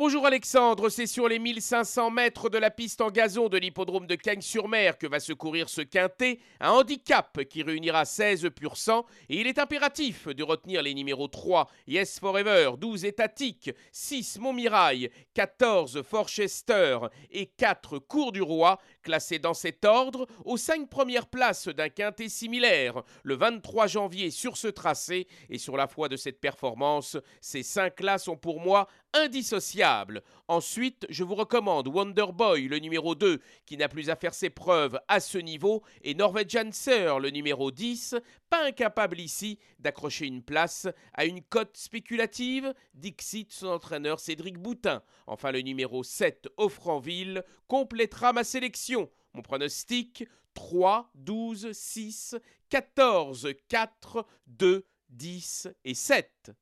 Bonjour Alexandre, c'est sur les 1500 mètres de la piste en gazon de l'hippodrome de Cagnes-sur-Mer que va se courir ce quintet, un handicap qui réunira 16 pur sang et il est impératif de retenir les numéros 3 Yes Forever, 12 Étatique, 6 Montmirail, 14 Forchester et 4 Cours du Roi, classés dans cet ordre aux 5 premières places d'un quintet similaire le 23 janvier sur ce tracé. Et sur la foi de cette performance, ces 5-là sont pour moi Ensuite, je vous recommande Wonder Boy, le numéro 2, qui n'a plus à faire ses preuves à ce niveau, et Norwegian Sir, le numéro 10, pas incapable ici d'accrocher une place à une cote spéculative, dixit son entraîneur Cédric Boutin. Enfin, le numéro 7, Offranville, complétera ma sélection. Mon pronostic 3, 12, 6, 14, 4, 2, 10 et 7.